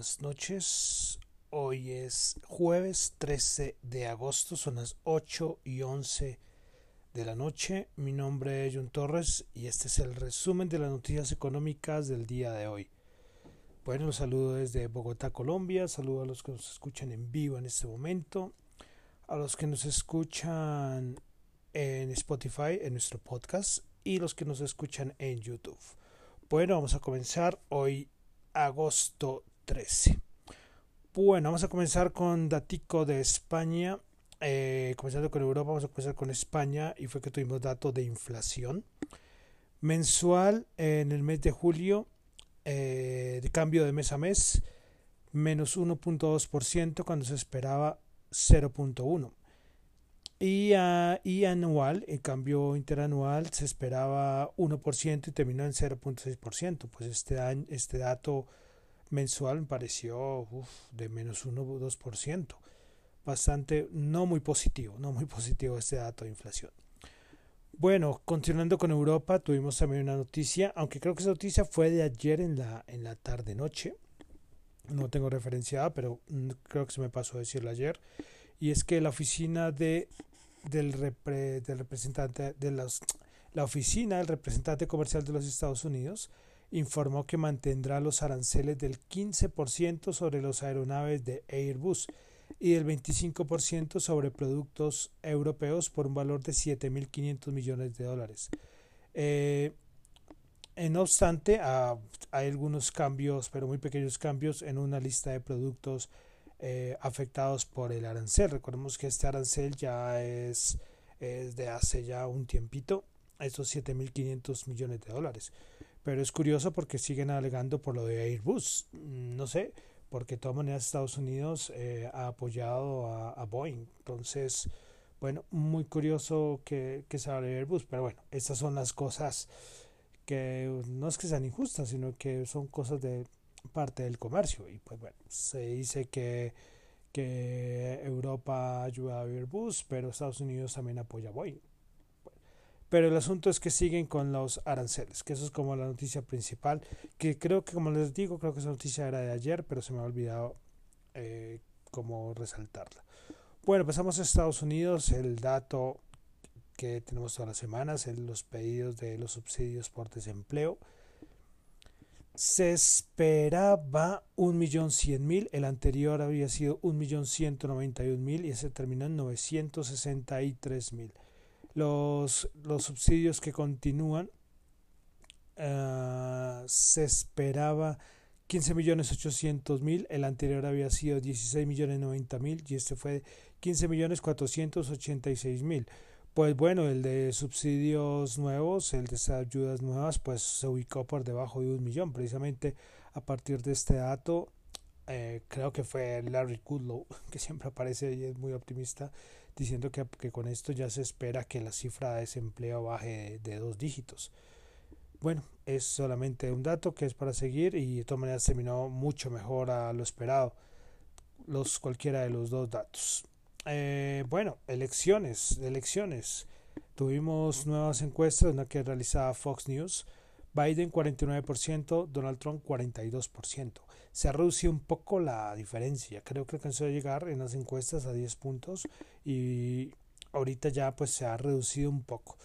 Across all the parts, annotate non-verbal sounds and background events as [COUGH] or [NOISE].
buenas noches. Hoy es jueves 13 de agosto, son las 8 y 11 de la noche. Mi nombre es John Torres y este es el resumen de las noticias económicas del día de hoy. Bueno, los saludo desde Bogotá, Colombia. Saludo a los que nos escuchan en vivo en este momento, a los que nos escuchan en Spotify, en nuestro podcast, y los que nos escuchan en YouTube. Bueno, vamos a comenzar hoy agosto 13. Bueno, vamos a comenzar con Datico de España. Eh, comenzando con Europa, vamos a comenzar con España y fue que tuvimos datos de inflación mensual en el mes de julio, eh, de cambio de mes a mes, menos 1.2% cuando se esperaba 0.1%. Y, y, anual, en cambio interanual, se esperaba 1% y terminó en 0.6%. Pues este, año, este dato mensual me pareció de menos 1 o 2%. Bastante, no muy positivo, no muy [LAUGHS] positivo este dato de inflación. Bueno, continuando con Europa, tuvimos también una noticia, aunque creo que esa noticia fue de ayer en la, en la tarde-noche. No tengo referenciada, pero mm, creo que se me pasó a decirlo ayer. Y es que la oficina de del, del representante de los, la oficina del representante comercial de los Estados Unidos informó que mantendrá los aranceles del 15% sobre los aeronaves de Airbus y del 25% sobre productos europeos por un valor de 7.500 millones de dólares. Eh, no obstante, hay algunos cambios, pero muy pequeños cambios en una lista de productos eh, afectados por el arancel. Recordemos que este arancel ya es, de hace ya un tiempito, esos 7.500 millones de dólares. Pero es curioso porque siguen alegando por lo de Airbus. Mm, no sé, porque de todas maneras Estados Unidos eh, ha apoyado a, Boeing. Entonces, bueno, muy curioso que, que se hable de Airbus. Pero bueno, estas son las cosas que no es que sean injustas, sino que son cosas de parte del comercio. Y pues bueno, se dice que, que Europa ayuda a Airbus, pero Estados Unidos también apoya a Boeing. Pero el asunto es que siguen con los aranceles, que eso es como la noticia principal, que creo que como les digo, creo que esa noticia era de ayer, pero se me ha olvidado eh, cómo resaltarla. Bueno, pasamos a Estados Unidos, el dato que tenemos todas las semanas, los pedidos de los subsidios por desempleo se esperaba 1.100.000, el anterior había sido 1.191.000 y ese terminó en 963.000. Los, los subsidios que continúan uh, se esperaba 15.800.000, el anterior había sido 16.090.000 y este fue 15.486.000. Pues bueno, el de subsidios nuevos, el de ayudas nuevas, pues se ubicó por debajo de un millón. Precisamente a partir de este dato, eh, creo que fue Larry Kudlow, [LAUGHS] que siempre aparece y es muy optimista, diciendo que, que, con esto ya se espera que la cifra de desempleo baje de, dos dígitos. Bueno, es solamente un dato que es para seguir y de todas maneras terminó mucho mejor a lo esperado los cualquiera de los dos datos. Eh, bueno, elecciones, elecciones. Tuvimos nuevas encuestas, una que realizaba Fox News. Biden 49%, Donald Trump 42%. Se ha reducido un poco la diferencia. Creo que alcanzó a llegar en las encuestas a 10 puntos y ahorita ya pues se ha reducido un poco.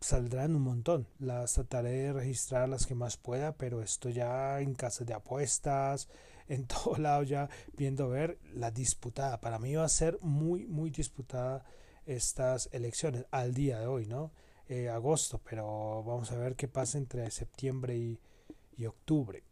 Saldrán un montón. Las trataré de registrar las que más pueda, pero esto ya en casas de apuestas, [LAUGHS] en todo lado ya viendo ver la disputada. Para mí va a ser muy, muy disputada estas elecciones al día de hoy, ¿no? Eh, agosto, pero vamos a ver qué pasa entre septiembre y, octubre.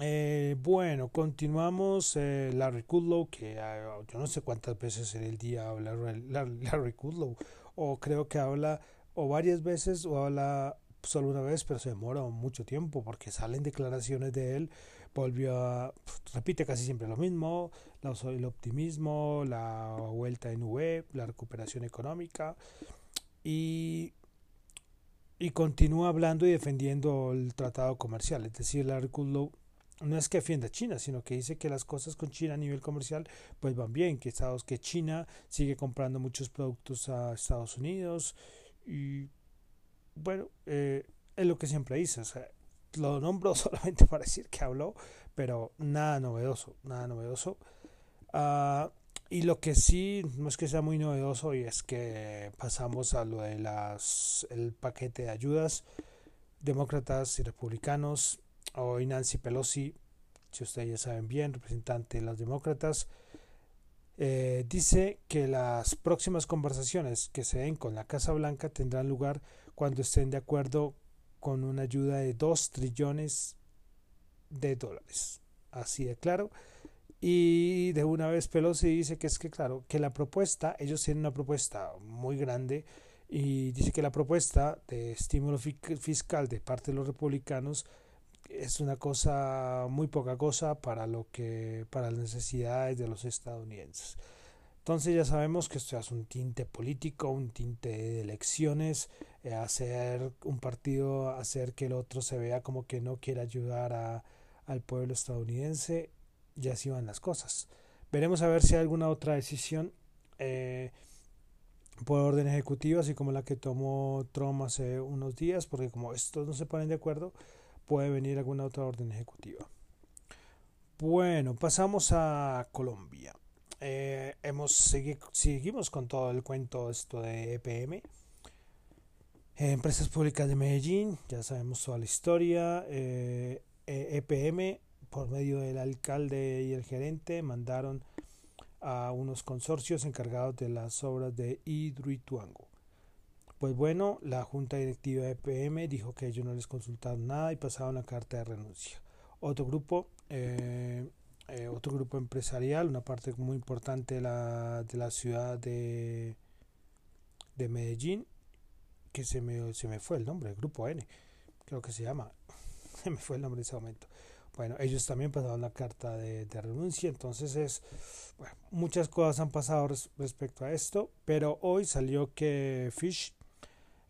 Eh, bueno, continuamos. Eh, Larry Kudlow, que ah, yo no sé cuántas veces en el día habla [LAUGHS] Larry Kudlow, o creo que habla o varias veces o habla solo una vez, pero se demora mucho tiempo porque salen declaraciones de él volvió a, repite casi siempre lo mismo, el optimismo, la vuelta en UE, la recuperación económica y, y continúa hablando y defendiendo el tratado comercial, es decir, la Kudlow no es que defienda a China, sino que dice que las cosas con China a nivel comercial pues van bien, que Estados que China sigue comprando muchos productos a Estados Unidos y bueno, eh, es lo que siempre dice, o sea, lo nombro [LAUGHS] solamente para decir que habló, pero nada novedoso, nada novedoso. Uh, y lo que sí, no es que sea muy novedoso, y es que pasamos a lo de el paquete de ayudas, demócratas y republicanos. Hoy Nancy Pelosi, si ustedes ya saben bien, representante de los demócratas, eh, dice que las próximas conversaciones que se den con la Casa Blanca tendrán lugar cuando estén de acuerdo con una ayuda de 2 trillones de dólares. Así de claro. Y de una vez Pelosi dice que es que, claro, que la propuesta, ellos tienen una propuesta muy grande y dice que la propuesta de estímulo fiscal de parte de los republicanos es una cosa muy poca cosa para lo que para las necesidades de los estadounidenses. Entonces ya sabemos que esto es un tinte político, un tinte de elecciones, eh, hacer un partido, hacer que el otro se vea como que no quiere ayudar a, al pueblo estadounidense y así van las cosas. Veremos a ver si hay alguna otra decisión eh, por orden ejecutivo, así como la que tomó Trump hace unos días, porque como estos no se ponen de acuerdo, puede venir alguna otra orden ejecutiva. Bueno, pasamos a Colombia. Eh, hemos seguimos con todo el cuento esto de EPM. empresas públicas de Medellín, ya sabemos toda la historia. EPM eh, e por medio del alcalde y el gerente, mandaron a unos consorcios encargados de las obras de Hidroituango. Pues bueno, la junta directiva de PM dijo que ellos no les consultaron nada y pasaron la carta de renuncia. Otro grupo, eh, eh, otro grupo empresarial, una parte muy importante de la, de la ciudad de, de Medellín, que se me, se me fue el nombre, el grupo N, creo que se llama, [LAUGHS] se me fue el nombre en ese momento. Bueno, ellos también pasaron la carta de, renuncia, entonces es, bueno, muchas cosas han pasado respecto a esto, pero hoy salió que Fish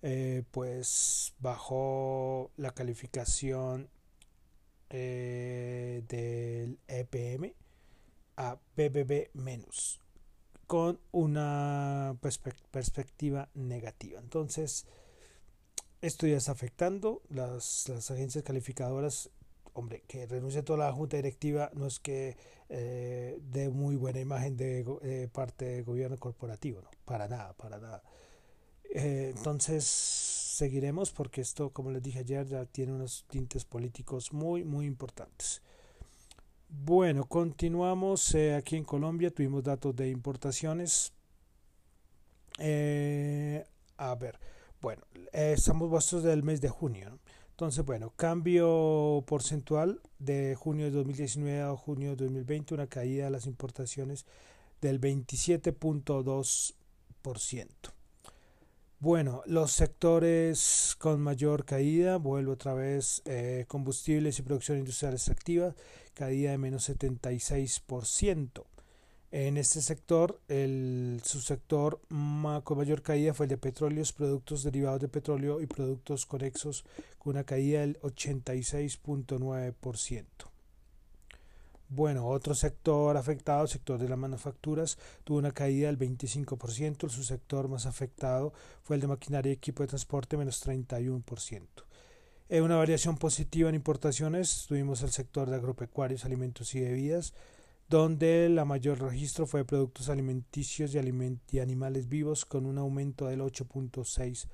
eh, pues bajó la calificación eh, del EPM a BBB menos con una perspectiva negativa. Entonces, esto ya está afectando las, las agencias calificadoras hombre, que renuncie toda la junta directiva no es que eh, dé muy buena imagen de eh, parte del gobierno corporativo, ¿no? Para nada, para nada. Eh, entonces seguiremos porque esto, como les dije ayer, ya tiene unos tintes políticos muy, muy importantes. Bueno, continuamos aquí en Colombia, tuvimos datos de importaciones. a ver, bueno, estamos bastos del mes de junio. Entonces, bueno, cambio porcentual de junio de 2019 a junio de 2020, una caída de las importaciones del 27.2%. Bueno, los sectores con mayor caída, vuelvo otra vez, eh, combustibles y producción industrial extractiva, caída de menos 76%. En este sector, el subsector con mayor caída fue el de petróleos, productos derivados de petróleo y productos conexos, con una caída del 86.9%. Bueno, otro sector afectado, el sector de las manufacturas, tuvo una caída del 25%. El subsector más afectado fue el de maquinaria y equipo de transporte, menos 31%. En una variación positiva en importaciones, tuvimos el sector de agropecuarios, alimentos y bebidas, donde la mayor registro fue de productos alimenticios y, y animales vivos con un aumento del 8.6%.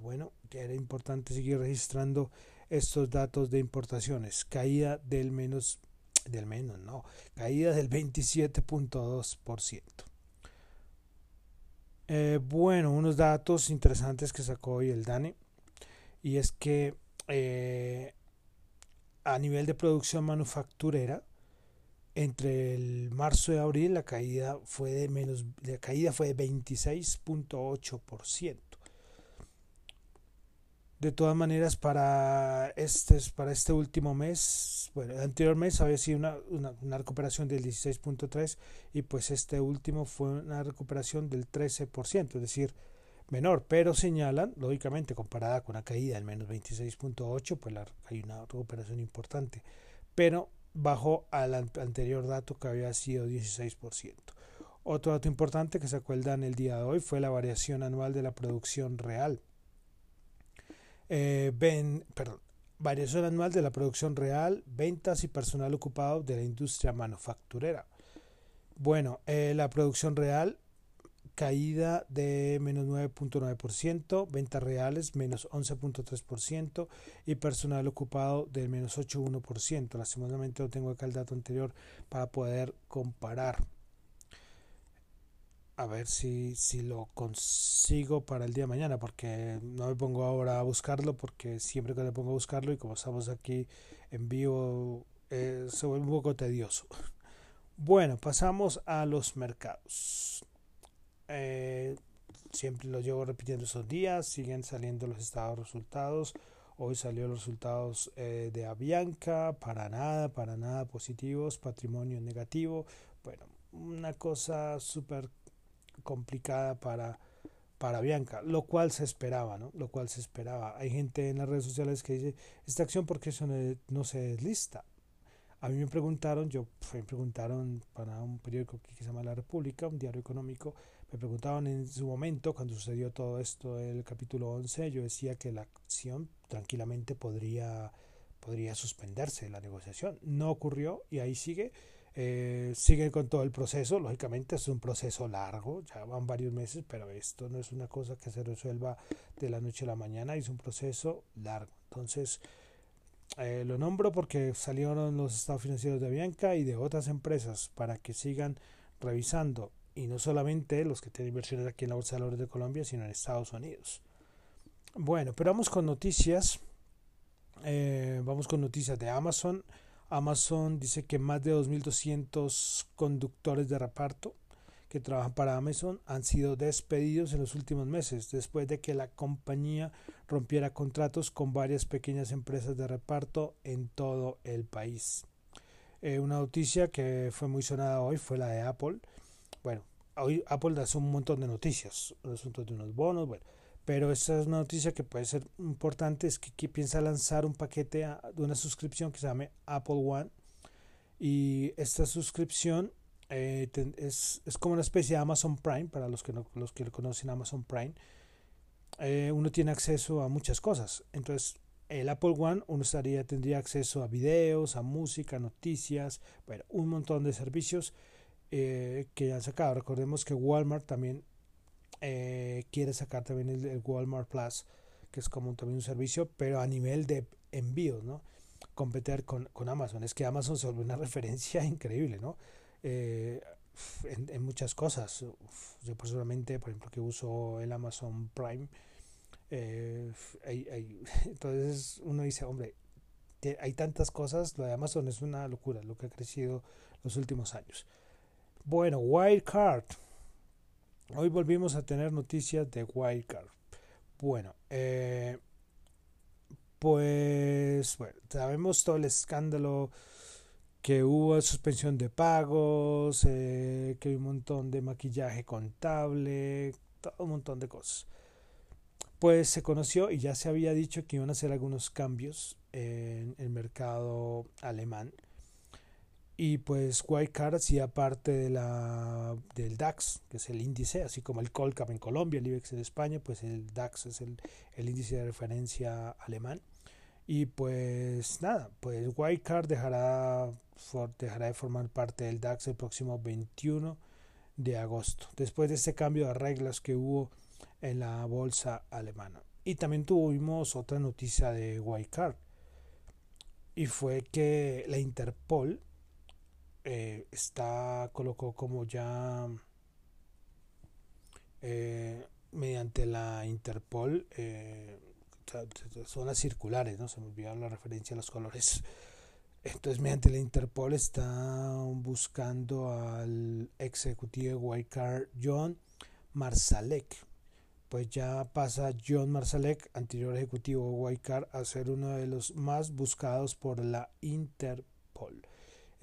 Bueno, era importante seguir registrando estos datos de importaciones. Caída del menos, del menos, no, caída del 27.2%. Eh, bueno, unos datos interesantes que sacó hoy el DANE y es que eh, a nivel de producción manufacturera, entre el marzo y abril la caída fue de menos la caída fue de 26.8%. De todas maneras para este para este último mes, bueno, el anterior mes había sido una, una, recuperación del 16.3 y pues este último fue una recuperación del 13%, es decir, menor, pero señalan, lógicamente comparada con la caída del menos 26.8, pues la, hay una recuperación importante, pero bajó al anterior dato que había sido 16%. Otro dato importante que sacó el el día de hoy fue la variación anual de la producción real. Eh, ven, perdón, variación anual de la producción real, ventas y personal ocupado de la industria manufacturera. Bueno, eh, la producción real caída de menos 9.9%, ventas reales menos 11.3% y personal ocupado del menos 8.1%. Lastimosamente no tengo acá el dato anterior para poder comparar. A ver si, si lo consigo para el día de mañana, porque no me pongo ahora a buscarlo, porque siempre que me pongo a buscarlo y como estamos aquí en vivo, eh, se vuelve un poco tedioso. [LAUGHS] Bueno, pasamos a los mercados. Eh, siempre lo llevo repitiendo esos días, siguen saliendo los estados resultados. Hoy salió los resultados eh, de Avianca, para nada, para nada positivos, patrimonio negativo. Bueno, una cosa súper complicada para, para Avianca, lo cual se esperaba, ¿no? Lo cual se esperaba. Hay gente en las redes sociales que dice, esta acción, porque eso no, se deslista? A mí me preguntaron, yo me preguntaron para un periódico que se llama La República, un diario económico, me preguntaban en su momento, cuando sucedió todo esto el capítulo 11, yo decía que la acción tranquilamente podría, podría suspenderse la negociación. No ocurrió y ahí sigue. Eh, sigue con todo el proceso, lógicamente es un proceso largo, ya van varios meses, pero esto no es una cosa que se resuelva de la noche a la mañana, es un proceso largo. Entonces, eh, lo nombro porque salieron los estados financieros de Bianca y de otras empresas para que sigan revisando y no solamente los que tienen inversiones aquí en la Bolsa de Valores de Colombia, sino en Estados Unidos. Bueno, pero vamos con noticias. Eh, vamos con noticias de Amazon. Amazon dice que más de 2.200 conductores de reparto que trabajan para Amazon han sido despedidos en los últimos meses después de que la compañía rompiera contratos con varias pequeñas empresas de reparto en todo el país. Eh, una noticia que fue muy sonada hoy fue la de Apple, bueno, hoy Apple da un montón de noticias, asuntos de unos bonos, bueno, pero esta es una noticia que puede ser importante, es que, piensa lanzar un paquete de una suscripción que se llame Apple One. Y esta suscripción eh, es, es, como una especie de Amazon Prime, para los que, no, los que conocen Amazon Prime, eh, uno tiene acceso a muchas cosas, entonces el Apple One uno estaría, tendría acceso a videos, a música, noticias, bueno, un montón de servicios eh, que han sacado. Recordemos que Walmart también eh, quiere sacar también el, Walmart Plus, que es como también un servicio, pero a nivel de envíos, ¿no? Competir con, con Amazon. Es que Amazon se vuelve una [LAUGHS] referencia increíble, ¿no? Eh, en, muchas cosas. Yo personalmente, por ejemplo, que uso el Amazon Prime, [LAUGHS] entonces uno dice, hombre, hay tantas cosas, lo de Amazon es una locura, lo que ha crecido los últimos años. Bueno, Wildcard. Hoy volvimos a tener noticias de Wildcard. Bueno, eh, pues bueno, sabemos todo el escándalo que hubo suspensión de pagos, eh, que hay un montón de maquillaje contable, todo un montón de cosas. Pues se conoció y ya se había dicho que iban a hacer algunos cambios en el mercado alemán y pues Wildcard hacía parte de la, del DAX, que es el índice, así como el Colcap en Colombia, el IBEX en España, pues el DAX es el, el índice de referencia alemán. Y pues nada, pues Wildcard dejará, dejará de formar parte del DAX el próximo 21 de agosto, después de este cambio de reglas que hubo en la bolsa alemana. Y también tuvimos otra noticia de Wildcard, y fue que la Interpol eh, está colocó como ya eh, mediante la Interpol eh, zonas circulares, ¿no? Se me olvidó la referencia a los colores. [LAUGHS] Entonces, mediante la Interpol está buscando al ejecutivo de Card John Marsalek. Pues ya pasa John Marsalek, anterior ejecutivo de Card a ser uno de los más buscados por la Interpol.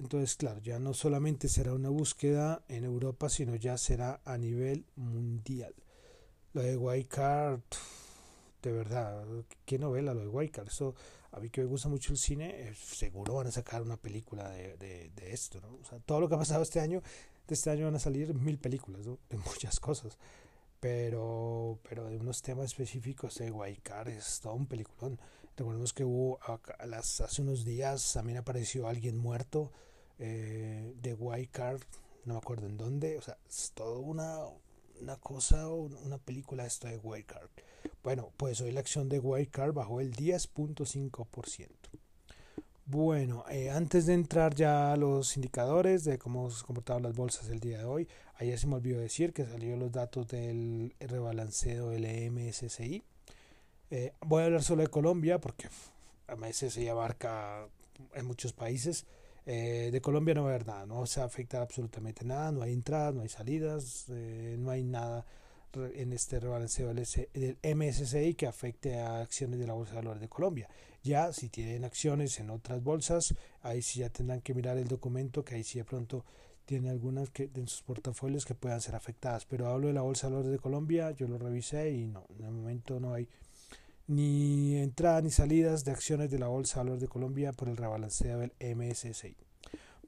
Entonces, claro, ya no solamente será una búsqueda en Europa, sino ya será a nivel mundial. Lo de Wildcard, de verdad, qué novela lo de Wildcard. Eso, a mí que me gusta mucho el cine, eh, seguro van a sacar una película de, de, esto, ¿no? Todo lo que ha pasado este año, de este año van a salir mil películas, ¿no? De muchas cosas. Pero, pero de unos temas específicos de Wildcard es todo un peliculón. Recordemos que hubo hace unos días también apareció alguien muerto eh, de White Card, no me acuerdo en dónde, o sea, es todo una, una cosa, una película esto de White Card. Bueno, pues hoy la acción de White Card bajó el 10.5%. Bueno, eh, antes de entrar ya a los indicadores de cómo se comportaron las bolsas el día de hoy, ayer se me olvidó decir que salieron los datos del rebalanceo del MSCI. Eh, voy a hablar solo de Colombia porque MSCI abarca en muchos países. Eh, de Colombia no va a haber nada, no se afecta absolutamente nada, no hay entradas, no hay salidas, no hay nada en este rebalanceo del MSCI que afecte a acciones de la Bolsa de Valores de Colombia. Ya si tienen acciones en otras bolsas, ahí sí ya tendrán que mirar el documento, que ahí sí de pronto tiene algunas que en sus portafolios que puedan ser afectadas. Pero hablo de la Bolsa de Valores de Colombia, yo lo revisé y no, en el momento no hay ni entrada ni salidas de acciones de la Bolsa de Valores de Colombia por el rebalanceo del MSCI.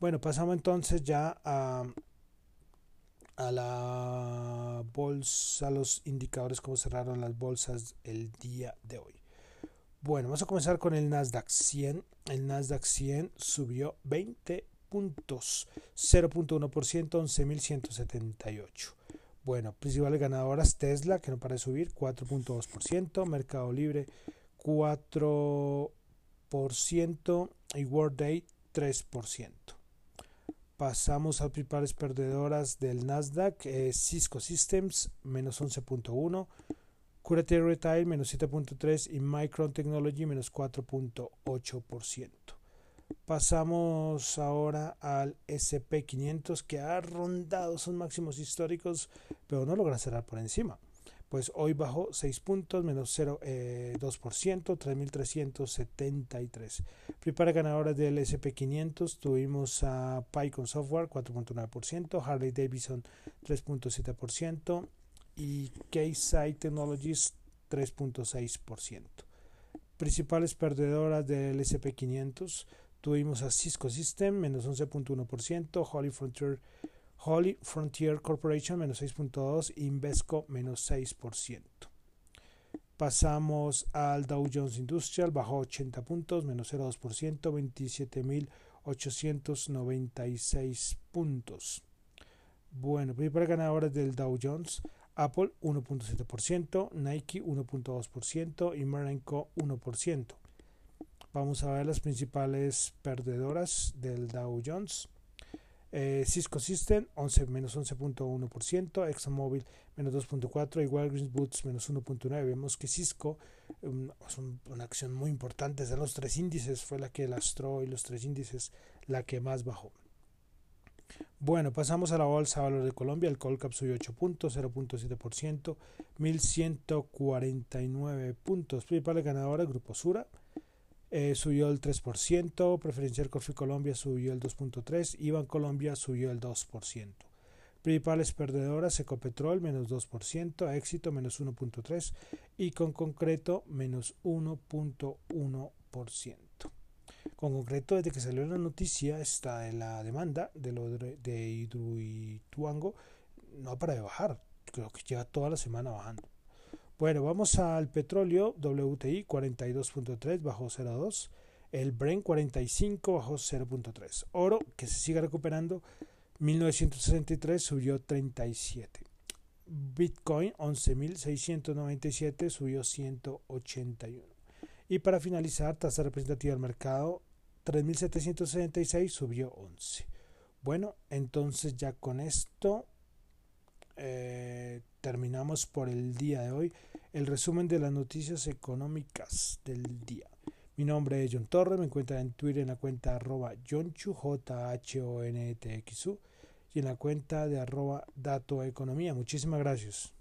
Bueno, pasamos entonces ya a a la bolsa, los indicadores, cómo cerraron las bolsas el día de hoy. Bueno, vamos a comenzar con el Nasdaq 100. El Nasdaq 100 subió 20 puntos, 0.1%, 11.178. Bueno, principales ganadoras Tesla, que no para de subir, 4.2%, Mercado Libre 4% y World Day 3%. Pasamos a principales perdedoras del Nasdaq, eh, Cisco Systems menos 11.1, Curate Retail menos 7.3 y Micron Technology menos 4.8%. Pasamos ahora al SP500 que ha rondado sus máximos históricos, pero no logra cerrar por encima pues hoy bajó 6 puntos, menos 0,2%, eh, 3.373. Prepara ganadoras del SP500, tuvimos a Python Software 4.9%, Harley Davidson 3.7% y Keysight Technologies 3.6%. Principales perdedoras del SP500, tuvimos a Cisco System menos 11.1%, Holy Frontier Holly Frontier Corporation menos 6.2, Invesco menos 6%. Pasamos al Dow Jones Industrial, bajó 80 puntos, menos 0,2%, 27.896 puntos. Bueno, para ganadores del Dow Jones, Apple 1.7%, Nike 1.2% y Marenco 1%. Vamos a ver las principales perdedoras del Dow Jones. Eh, Cisco System 11, menos 11.1%, ExxonMobil menos 2.4% y Walgreens Boots menos 1.9%. Vemos que Cisco es una acción muy importante de los tres índices, fue la que lastró y los tres índices la que más bajó. Bueno, pasamos a la bolsa de valores de Colombia. El Colcap subió 8 puntos, 0.7%, 1149 puntos. Principales ganadores, Grupo Sura, eh, subió el 3%, Preferencial Coffee Colombia subió el 2.3%, IBAN Colombia subió el 2%. Principales perdedoras, Ecopetrol menos 2%, Éxito menos 1.3% y con concreto menos 1.1%. Con concreto, desde que salió la noticia, está en la demanda de, lo de Hidroituango, no para de bajar, creo que lleva toda la semana bajando. Bueno, vamos al petróleo WTI 42.3 bajo 0.2. El Brent 45 bajo 0.3. Oro que se sigue recuperando 1963 subió 37. Bitcoin 11.697 subió 181. Y para finalizar, tasa representativa del mercado 3.766 subió 11. Bueno, entonces ya con esto eh, terminamos por el día de hoy el resumen de las noticias económicas del día. Mi nombre es John Torres, me encuentran en Twitter en la cuenta arroba Jonchu, J H O N T X U, y en la cuenta de arroba Dato Economía. Muchísimas gracias.